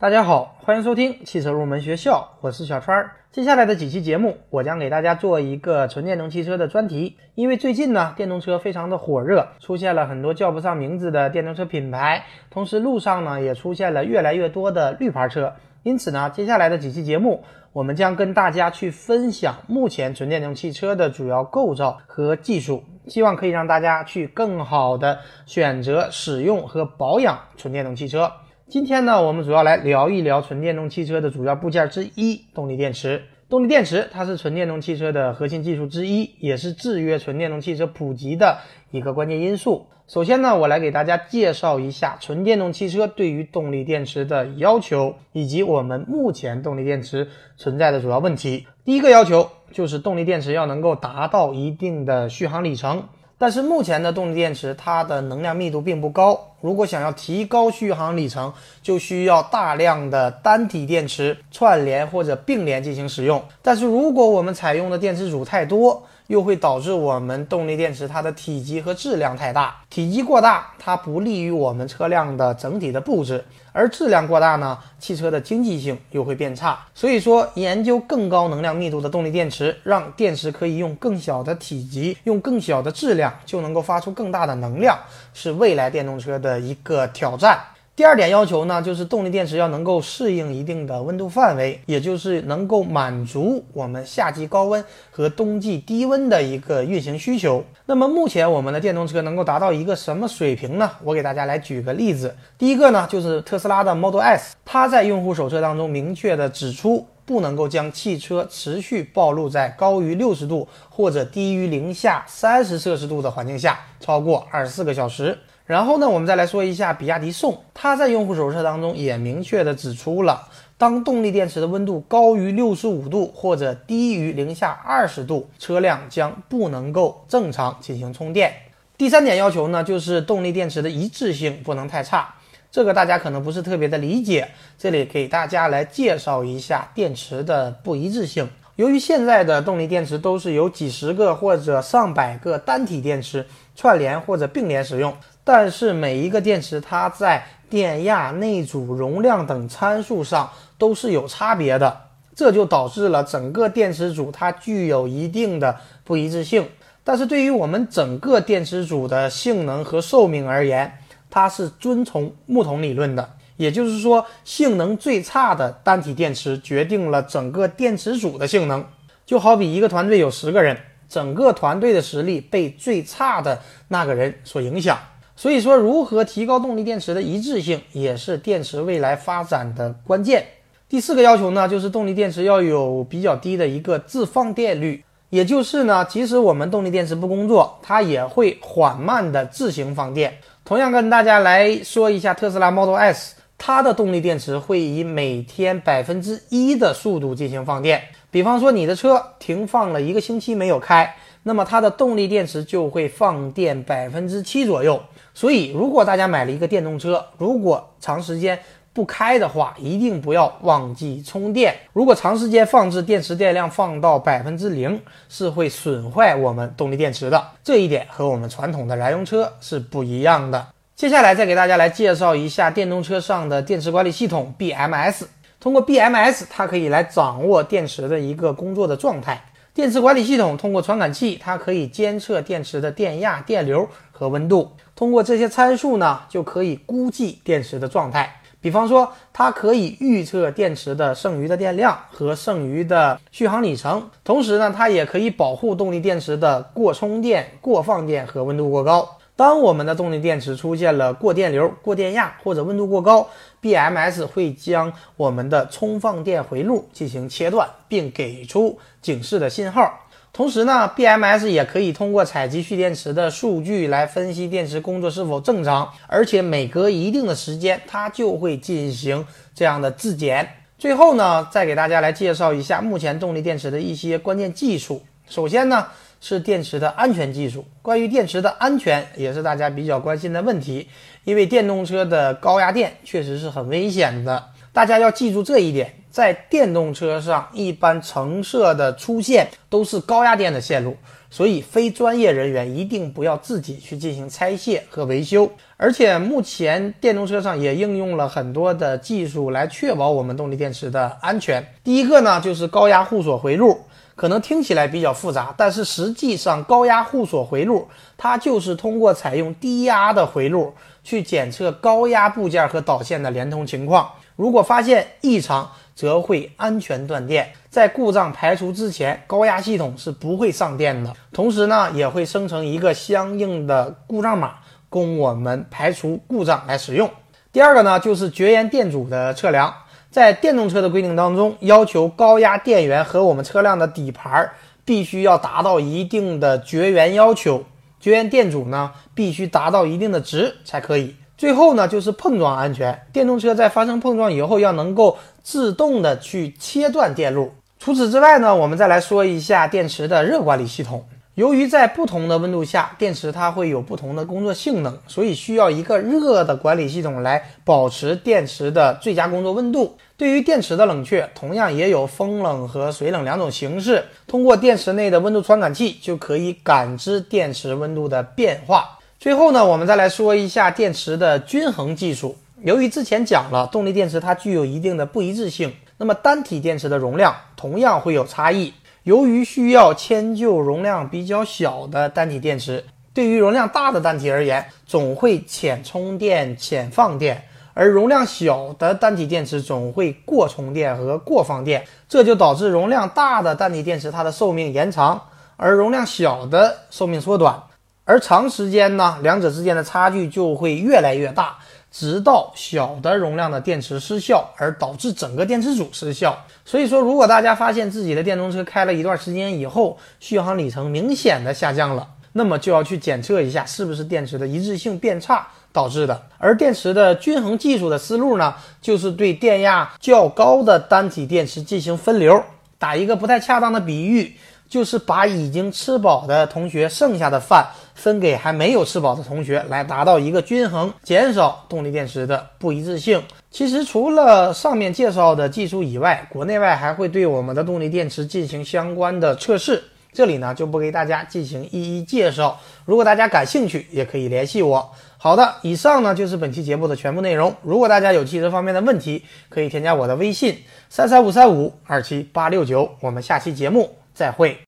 大家好，欢迎收听汽车入门学校，我是小川儿。接下来的几期节目，我将给大家做一个纯电动汽车的专题。因为最近呢，电动车非常的火热，出现了很多叫不上名字的电动车品牌，同时路上呢也出现了越来越多的绿牌车。因此呢，接下来的几期节目，我们将跟大家去分享目前纯电动汽车的主要构造和技术，希望可以让大家去更好的选择使用和保养纯电动汽车。今天呢，我们主要来聊一聊纯电动汽车的主要部件之一——动力电池。动力电池它是纯电动汽车的核心技术之一，也是制约纯电动汽车普及的一个关键因素。首先呢，我来给大家介绍一下纯电动汽车对于动力电池的要求，以及我们目前动力电池存在的主要问题。第一个要求就是动力电池要能够达到一定的续航里程。但是目前的动力电池，它的能量密度并不高。如果想要提高续航里程，就需要大量的单体电池串联或者并联进行使用。但是如果我们采用的电池组太多，又会导致我们动力电池它的体积和质量太大，体积过大，它不利于我们车辆的整体的布置；而质量过大呢，汽车的经济性又会变差。所以说，研究更高能量密度的动力电池，让电池可以用更小的体积、用更小的质量就能够发出更大的能量，是未来电动车的一个挑战。第二点要求呢，就是动力电池要能够适应一定的温度范围，也就是能够满足我们夏季高温和冬季低温的一个运行需求。那么目前我们的电动车能够达到一个什么水平呢？我给大家来举个例子。第一个呢，就是特斯拉的 Model S，它在用户手册当中明确的指出，不能够将汽车持续暴露在高于六十度或者低于零下三十摄氏度的环境下超过二十四个小时。然后呢，我们再来说一下比亚迪宋，它在用户手册当中也明确的指出了，当动力电池的温度高于六十五度或者低于零下二十度，车辆将不能够正常进行充电。第三点要求呢，就是动力电池的一致性不能太差，这个大家可能不是特别的理解，这里给大家来介绍一下电池的不一致性。由于现在的动力电池都是由几十个或者上百个单体电池串联或者并联使用。但是每一个电池，它在电压、内阻、容量等参数上都是有差别的，这就导致了整个电池组它具有一定的不一致性。但是对于我们整个电池组的性能和寿命而言，它是遵从木桶理论的，也就是说，性能最差的单体电池决定了整个电池组的性能。就好比一个团队有十个人，整个团队的实力被最差的那个人所影响。所以说，如何提高动力电池的一致性，也是电池未来发展的关键。第四个要求呢，就是动力电池要有比较低的一个自放电率，也就是呢，即使我们动力电池不工作，它也会缓慢的自行放电。同样跟大家来说一下，特斯拉 Model S，它的动力电池会以每天百分之一的速度进行放电。比方说，你的车停放了一个星期没有开，那么它的动力电池就会放电百分之七左右。所以，如果大家买了一个电动车，如果长时间不开的话，一定不要忘记充电。如果长时间放置，电池电量放到百分之零，是会损坏我们动力电池的。这一点和我们传统的燃油车是不一样的。接下来再给大家来介绍一下电动车上的电池管理系统 BMS。通过 BMS，它可以来掌握电池的一个工作的状态。电池管理系统通过传感器，它可以监测电池的电压、电流和温度。通过这些参数呢，就可以估计电池的状态。比方说，它可以预测电池的剩余的电量和剩余的续航里程。同时呢，它也可以保护动力电池的过充电、过放电和温度过高。当我们的动力电池出现了过电流、过电压或者温度过高，BMS 会将我们的充放电回路进行切断，并给出警示的信号。同时呢，BMS 也可以通过采集蓄电池的数据来分析电池工作是否正常，而且每隔一定的时间，它就会进行这样的自检。最后呢，再给大家来介绍一下目前动力电池的一些关键技术。首先呢，是电池的安全技术。关于电池的安全，也是大家比较关心的问题，因为电动车的高压电确实是很危险的。大家要记住这一点。在电动车上一般橙色的出现都是高压电的线路，所以非专业人员一定不要自己去进行拆卸和维修。而且目前电动车上也应用了很多的技术来确保我们动力电池的安全。第一个呢，就是高压互锁回路。可能听起来比较复杂，但是实际上高压互锁回路，它就是通过采用低压的回路去检测高压部件和导线的连通情况。如果发现异常，则会安全断电。在故障排除之前，高压系统是不会上电的。同时呢，也会生成一个相应的故障码，供我们排除故障来使用。第二个呢，就是绝缘电阻的测量。在电动车的规定当中，要求高压电源和我们车辆的底盘必须要达到一定的绝缘要求，绝缘电阻呢必须达到一定的值才可以。最后呢就是碰撞安全，电动车在发生碰撞以后要能够自动的去切断电路。除此之外呢，我们再来说一下电池的热管理系统。由于在不同的温度下，电池它会有不同的工作性能，所以需要一个热的管理系统来保持电池的最佳工作温度。对于电池的冷却，同样也有风冷和水冷两种形式。通过电池内的温度传感器就可以感知电池温度的变化。最后呢，我们再来说一下电池的均衡技术。由于之前讲了，动力电池它具有一定的不一致性，那么单体电池的容量同样会有差异。由于需要迁就容量比较小的单体电池，对于容量大的单体而言，总会浅充电、浅放电；而容量小的单体电池总会过充电和过放电，这就导致容量大的单体电池它的寿命延长，而容量小的寿命缩短。而长时间呢，两者之间的差距就会越来越大。直到小的容量的电池失效，而导致整个电池组失效。所以说，如果大家发现自己的电动车开了一段时间以后，续航里程明显的下降了，那么就要去检测一下是不是电池的一致性变差导致的。而电池的均衡技术的思路呢，就是对电压较高的单体电池进行分流。打一个不太恰当的比喻。就是把已经吃饱的同学剩下的饭分给还没有吃饱的同学，来达到一个均衡，减少动力电池的不一致性。其实除了上面介绍的技术以外，国内外还会对我们的动力电池进行相关的测试，这里呢就不给大家进行一一介绍。如果大家感兴趣，也可以联系我。好的，以上呢就是本期节目的全部内容。如果大家有汽车方面的问题，可以添加我的微信三三五三五二七八六九。我们下期节目。再会。